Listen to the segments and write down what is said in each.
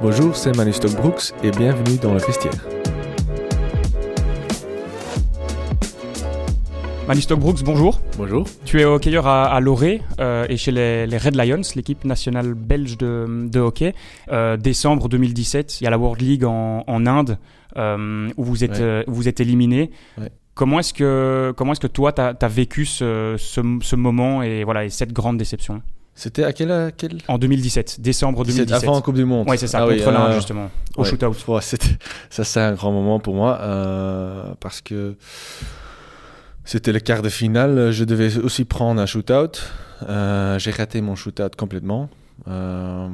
Bonjour, c'est Manu Stockbrooks et bienvenue dans le vestiaire. Manu Stockbrooks, bonjour. Bonjour. Tu es hockeyeur à, à Loré euh, et chez les, les Red Lions, l'équipe nationale belge de, de hockey. Euh, décembre 2017, il y a la World League en, en Inde euh, où vous êtes, Ouais. vous êtes éliminé. Ouais. Comment est-ce que, comment est-ce que toi, tu as, vécu ce, ce, ce moment et, voilà, et cette grande déception C'était à quel, à quel... En 2017, décembre 2017. avant la Coupe du Monde Oui, c'est ça, Ah oui, contre l'Inde, euh, justement, au ouais. shootout. Ouais, c'était- ça, c'est un grand moment pour moi euh, parce que c'était le quart de finale. Je devais aussi prendre un shootout. Euh, J'ai raté mon shootout complètement. Euh,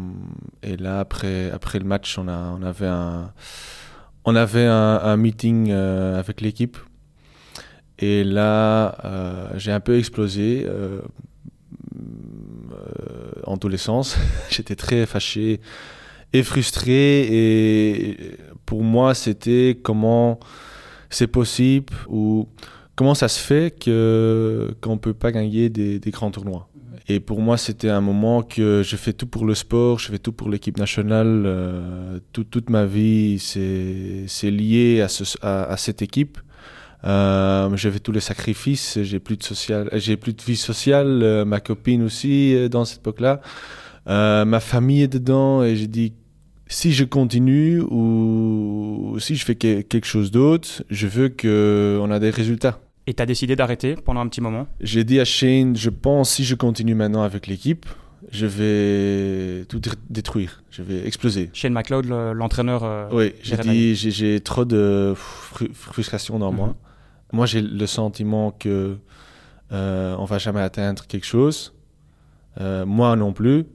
et là, après, après le match, on, a, on avait un, on avait un, un meeting avec l'équipe. Et là, euh, j'ai un peu explosé euh, euh, en tous les sens. J'étais très fâché et frustré. Et pour moi, c'était comment c'est possible ou comment ça se fait que qu'on peut pas gagner des, grands tournois. Et pour moi, c'était un moment que je fais tout pour le sport, je fais tout pour l'équipe nationale. tout- toute ma vie, c'est lié à cette équipe. Euh, j'ai fait tous les sacrifices, j'ai plus de social, j'ai plus de vie sociale, euh, ma copine aussi euh, dans cette époque-là, Euh, ma famille est dedans et j'ai dit si je continue ou si je fais que- quelque chose d'autre, je veux que on a des résultats. Et tu as décidé d'arrêter pendant un petit moment? J'ai dit à Shane, je pense si je continue maintenant avec l'équipe, je vais tout dé- détruire, je vais exploser. Shane McLeod, le- l'entraîneur. euh, Oui, j'ai dit, j'ai trop de fru- frustration dans. Mhm. Moi, j'ai le sentiment que euh, on va jamais atteindre quelque chose. Euh, moi non plus.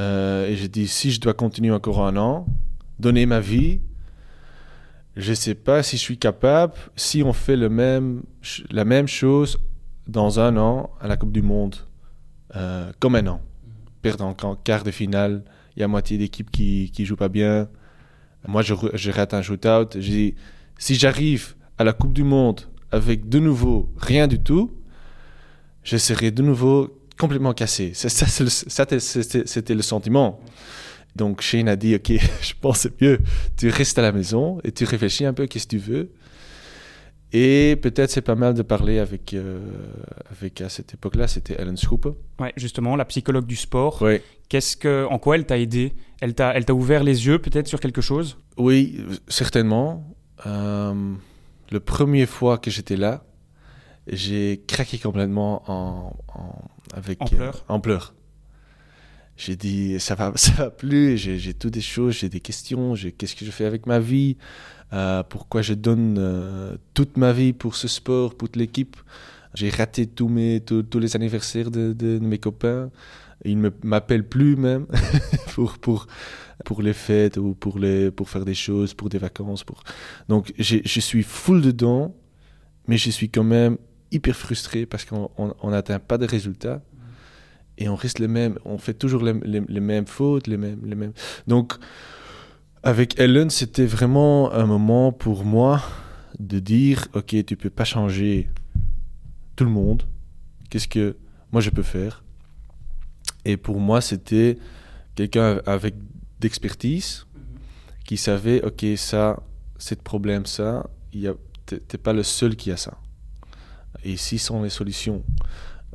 Euh, et j'ai dit, si je dois continuer encore un an, donner ma vie, je sais pas si je suis capable. Si on fait le même, la même chose dans un an à la Coupe du Monde, euh, comme un an, perdre en quart de finale, il y a moitié d'équipe qui qui joue pas bien. Moi, je, je rate un shootout. J'ai dit, si j'arrive à la Coupe du Monde avec de nouveau rien du tout, je serai de nouveau complètement cassé. Ça, c'était- le sentiment. Donc Shane a dit, ok, je pense que c'est mieux, tu restes à la maison et tu réfléchis un peu, qu'est-ce que tu veux. Et peut-être c'est pas mal de parler avec, euh, avec à cette époque-là, c'était Ellen Schooper. Ouais, justement, la psychologue du sport. Oui. Qu'est-ce que, en quoi elle t'a aidé? Elle t'a, elle t'a ouvert les yeux peut-être sur quelque chose? Oui, certainement. Euh, le premier fois que j'étais là, j'ai craqué complètement en, en- avec, En pleurs en pleurs. J'ai dit, ça va, ça va plus, j'ai j'ai toutes des choses, j'ai des questions, j'ai qu'est-ce que je fais avec ma vie, euh, pourquoi je donne euh, toute ma vie pour ce sport, pour l'équipe. J'ai raté tous, mes, tous, tous les anniversaires de, de- de mes copains. Ils ne m'appellent plus même pour, pour, pour les fêtes ou pour, les, pour faire des choses, pour des vacances. Pour... Donc je suis full dedans, mais je suis quand même hyper frustré parce qu'on on- on n'atteint pas de résultats et on reste les mêmes, on fait toujours les, les- les mêmes fautes, les mêmes, les mêmes. Donc avec Ellen, c'était vraiment un moment pour moi de dire, ok, tu peux pas changer tout le monde. Qu'est-ce que moi je peux faire? Et pour moi, c'était quelqu'un avec d'expertise qui savait, ok, ça, c'est le problème, ça, t'es pas le seul qui a ça. Et ici sont les solutions.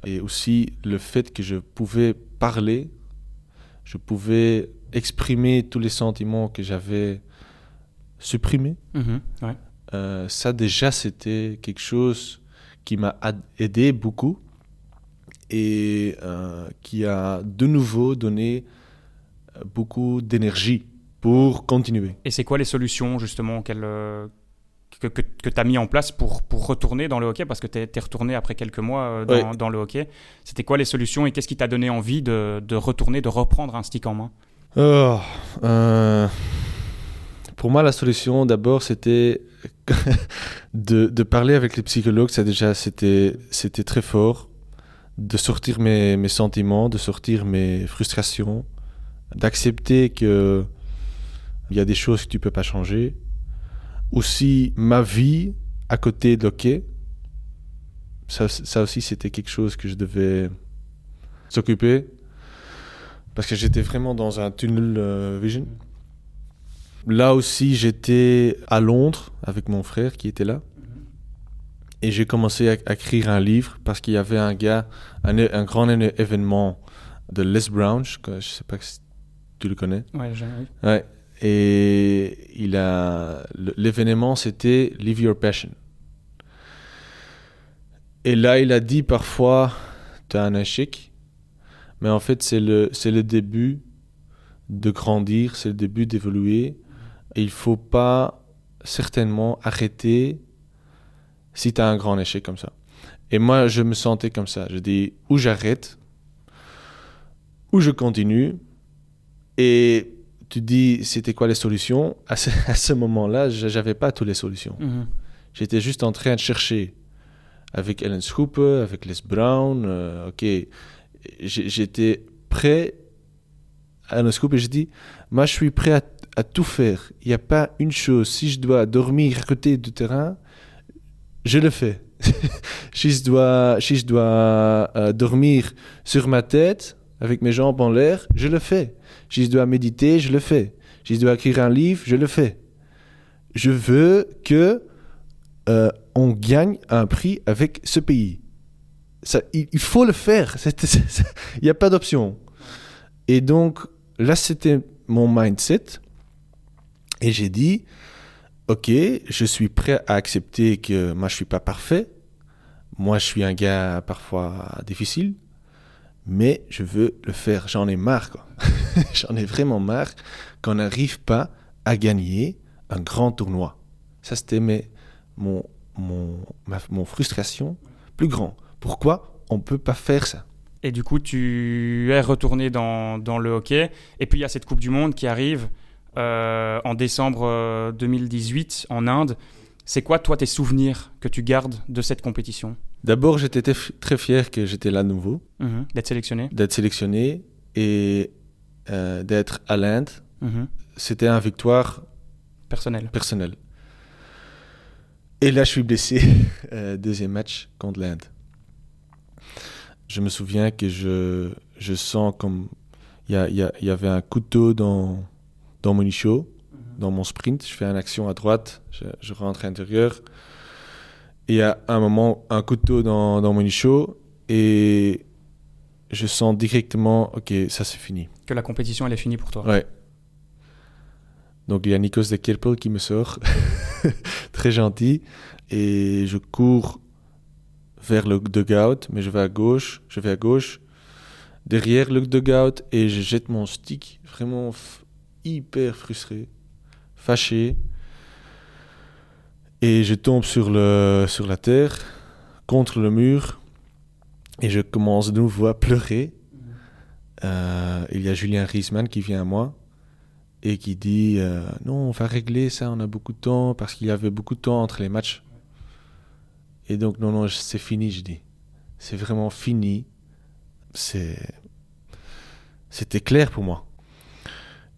Et aussi le fait que je pouvais parler, je pouvais exprimer tous les sentiments que j'avais supprimés. Mhm, ouais. Euh, ça déjà, c'était quelque chose qui m'a aidé beaucoup et euh, qui a de nouveau donné euh, beaucoup d'énergie pour continuer. Et c'est quoi les solutions justement qu'elle, euh, que, que, que tu as mis en place pour, pour retourner dans le hockey? Parce que tu es, retourné après quelques mois dans, Ouais. dans le hockey. C'était quoi les solutions et qu'est-ce qui t'a donné envie de, de retourner, de reprendre un stick en main? Oh, euh, pour moi, la solution, d'abord, c'était de, de parler avec les psychologues. Ça, déjà, c'était très fort. De sortir mes, mes sentiments, de sortir mes frustrations, d'accepter que il y a des choses que tu peux pas changer. Aussi, ma vie à côté de l'hockey, ça, ça aussi, c'était quelque chose que je devais s'occuper. Parce que j'étais vraiment dans un tunnel euh, vision. Là aussi, j'étais à Londres avec mon frère qui était là. Et j'ai commencé à, à écrire un livre parce qu'il y avait un gars, un, un grand événement de Les Brown, je, je sais pas si tu le connais. Ouais, j'ai-. Ouais. Et il a l'événement c'était Live Your Passion. Et là, il a dit parfois tu as un échec, mais en fait c'est le c'est le début de grandir, c'est le début d'évoluer. Et il faut pas certainement arrêter si tu as un grand échec comme ça. Et moi, je me sentais comme ça. Je dis ou j'arrête, ou je continue. Et tu dis, c'était quoi les solutions? À ce, moment-là, je n'avais pas toutes les solutions. Mhm. J'étais juste en train de chercher avec Ellen Schooper, avec Les Brown. euh, ok, j'étais prêt à Ellen Schooper. J'ai dit, moi, je suis prêt à, à tout faire. Il n'y a pas une chose. Si je dois dormir à côté du terrain, je le fais. si je dois, si je dois euh, dormir sur ma tête avec mes jambes en l'air, je le fais. Si je dois méditer, je le fais. Si je dois écrire un livre, je le fais. Je veux que euh, on gagne un prix avec ce pays. Il, il faut le faire. Il n'y a pas d'option. Et donc, là, c'était mon mindset. Et j'ai dit, OK, je suis prêt à accepter que moi, je suis pas parfait. Moi, je suis un gars parfois difficile. Mais je veux le faire. J'en ai marre. J'en ai vraiment marre qu'on n'arrive pas à gagner un grand tournoi. Ça, c'était mon, mon, ma- mon frustration plus grand. Pourquoi on ne peut pas faire ça? Et du coup, tu es retourné dans, dans le hockey. Et puis, il y a cette Coupe du Monde qui arrive en décembre euh, 2018 en Inde. C'est quoi, toi, tes souvenirs que tu gardes de cette compétition? D'abord, j'étais très fier que j'étais là nouveau, Mhm. D'être sélectionné? D'être sélectionné et euh, d'être à l'Inde. Mhm. C'était une victoire Personnel. personnelle. Et là, je suis blessé. Euh, deuxième match contre l'Inde. Je me souviens que je, je sens comme il y, a- il y a- il y avait un couteau dans, dans mon ischio, dans mon sprint. Je fais une action à droite, je, je rentre à l'intérieur. Et il y a un moment, un couteau dans, dans mon ischio et je sens directement, ok, ça c'est fini. Que la compétition, elle est finie pour toi. Ouais. Donc il y a Nikos de Kerpel qui me sort, très gentil, et je cours vers le dugout, mais je vais à gauche, je vais à gauche, derrière le dugout, et je jette mon stick, vraiment hyper frustré, fâché, et je tombe sur, le, sur la terre, contre le mur, et je commence de nouveau à pleurer. Euh, il y a Julien Riesman qui vient à moi et qui dit euh, non, on va régler ça, on a beaucoup de temps parce qu'il y avait beaucoup de temps entre les matchs. Et donc non, non, c'est fini, je dis. C'est vraiment fini. C'était clair pour moi.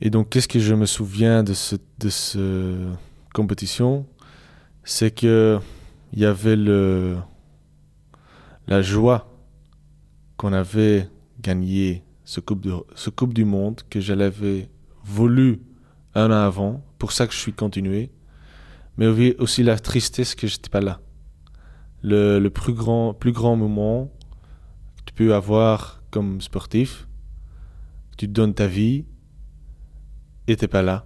Et donc qu'est-ce que je me souviens de ce de ce compétition, c'est que il y avait la joie qu'on avait gagné ce coupe, du Monde que je l'avais voulu un an avant, pour ça que je suis continué, mais aussi la tristesse que j'étais pas là. Le, le plus, grand, plus grand moment que tu peux avoir comme sportif, tu te donnes ta vie t'es pas là.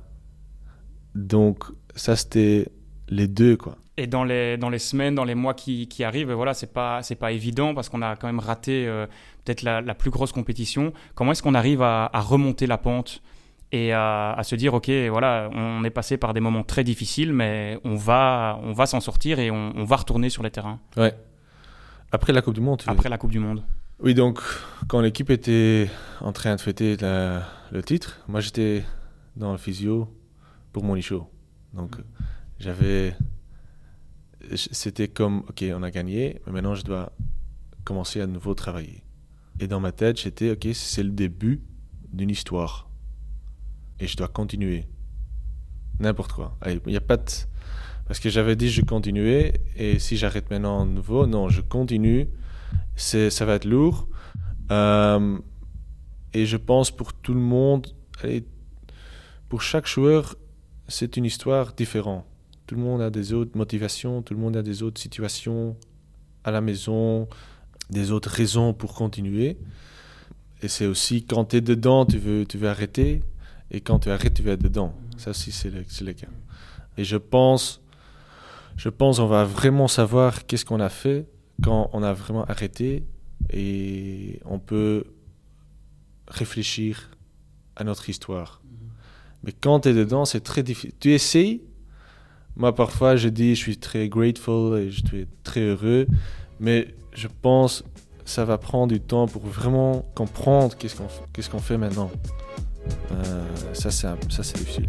Donc ça c'était les deux quoi. Et dans les, dans les semaines, dans les mois qui, qui arrivent, voilà, c'est pas, c'est pas évident parce qu'on a quand même raté euh, peut-être la, la plus grosse compétition. Comment est-ce qu'on arrive à, à remonter la pente et à, à se dire, OK, voilà, on est passé par des moments très difficiles, mais on va, on va s'en sortir et on, on va retourner sur les terrains? Ouais. Après la Coupe du Monde. tu veux après la Coupe du Monde. Oui, donc quand l'équipe était en train de fêter la- le titre, moi j'étais dans le physio pour mon show. Donc j'avais. C'était comme, ok, on a gagné, mais maintenant je dois commencer à nouveau travailler. Et dans ma tête, j'étais, ok, c'est le début d'une histoire. Et je dois continuer. N'importe quoi. Allez, Il n'y a pas de. Parce que j'avais dit je continuais, et si j'arrête maintenant de nouveau, non, je continue. C'est, ça va être lourd, Euh, et je pense pour tout le monde, et pour chaque joueur, c'est une histoire différente. Tout le monde a des autres motivations, tout le monde a des autres situations à la maison, des autres raisons pour continuer. Et c'est aussi quand tu es dedans, tu veux, tu veux arrêter. Et quand tu arrêtes, tu vas être dedans. Ça c'est le, le, cas. Et je pense, je pense on va vraiment savoir qu'est-ce qu'on a fait quand on a vraiment arrêté. Et on peut réfléchir à notre histoire. Mais quand tu es dedans, c'est très difficile. Tu essayes. Moi, parfois, je dis, je suis très grateful et je suis très heureux. Mais je pense ça va prendre du temps pour vraiment comprendre qu'est-ce qu'on qu'est-ce qu'on fait maintenant. Euh, ça, c'est difficile.